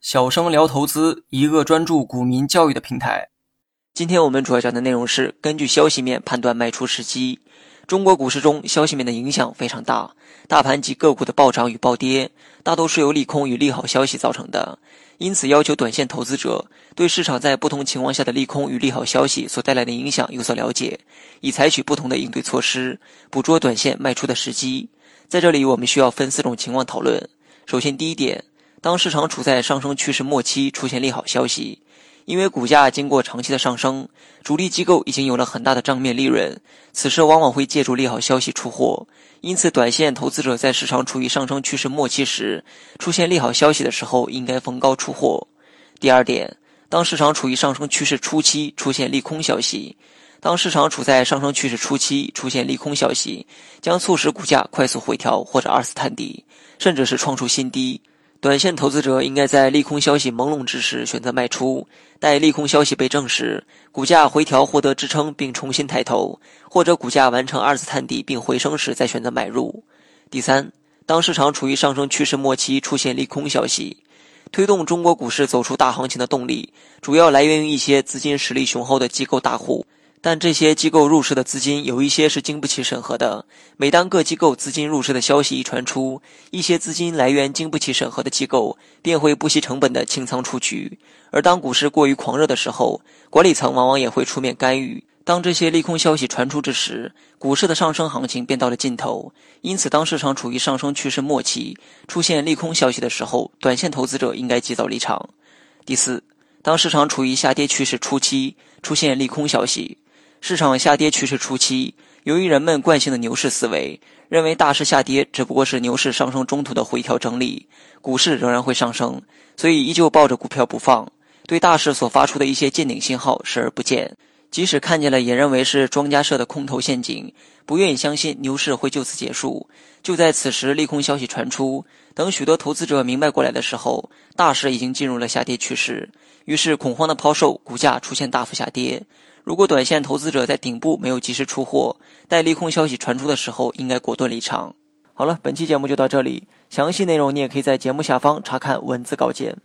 小生聊投资，一个专注股民教育的平台。今天我们主要讲的内容是根据消息面判断卖出时机。中国股市中，消息面的影响非常大，大盘及个股的暴涨与暴跌，大多是由利空与利好消息造成的。因此，要求短线投资者对市场在不同情况下的利空与利好消息所带来的影响有所了解，以采取不同的应对措施，捕捉短线卖出的时机。在这里，我们需要分四种情况讨论。首先，第一点，当市场处在上升趋势末期，出现利好消息。因为股价经过长期的上升，主力机构已经有了很大的账面利润，此时往往会借助利好消息出货。因此，短线投资者在市场处于上升趋势末期时，出现利好消息的时候，应该逢高出货。第二点，当市场处于上升趋势初期，出现利空消息，当市场处在上升趋势初期，出现利空消息，将促使股价快速回调或者二次探底，甚至是创出新低。短线投资者应该在利空消息朦胧之时选择卖出，待利空消息被证实，股价回调获得支撑并重新抬头，或者股价完成二次探底并回升时再选择买入。第三，当市场处于上升趋势末期出现利空消息，推动中国股市走出大行情的动力，主要来源于一些资金实力雄厚的机构大户。但这些机构入市的资金有一些是经不起审核的。每当各机构资金入市的消息一传出，一些资金来源经不起审核的机构便会不惜成本的清仓出局。而当股市过于狂热的时候，管理层往往也会出面干预。当这些利空消息传出之时，股市的上升行情便到了尽头。因此，当市场处于上升趋势末期，出现利空消息的时候，短线投资者应该及早离场。第四，当市场处于下跌趋势初期，出现利空消息。市场下跌趋势初期，由于人们惯性的牛市思维，认为大势下跌只不过是牛市上升中途的回调整理，股市仍然会上升，所以依旧抱着股票不放，对大势所发出的一些见顶信号视而不见，即使看见了，也认为是庄家设的空头陷阱，不愿意相信牛市会就此结束。就在此时，利空消息传出，等许多投资者明白过来的时候，大势已经进入了下跌趋势，于是恐慌的抛售，股价出现大幅下跌。如果短线投资者在顶部没有及时出货，待利空消息传出的时候，应该果断离场。好了，本期节目就到这里，详细内容你也可以在节目下方查看文字稿件。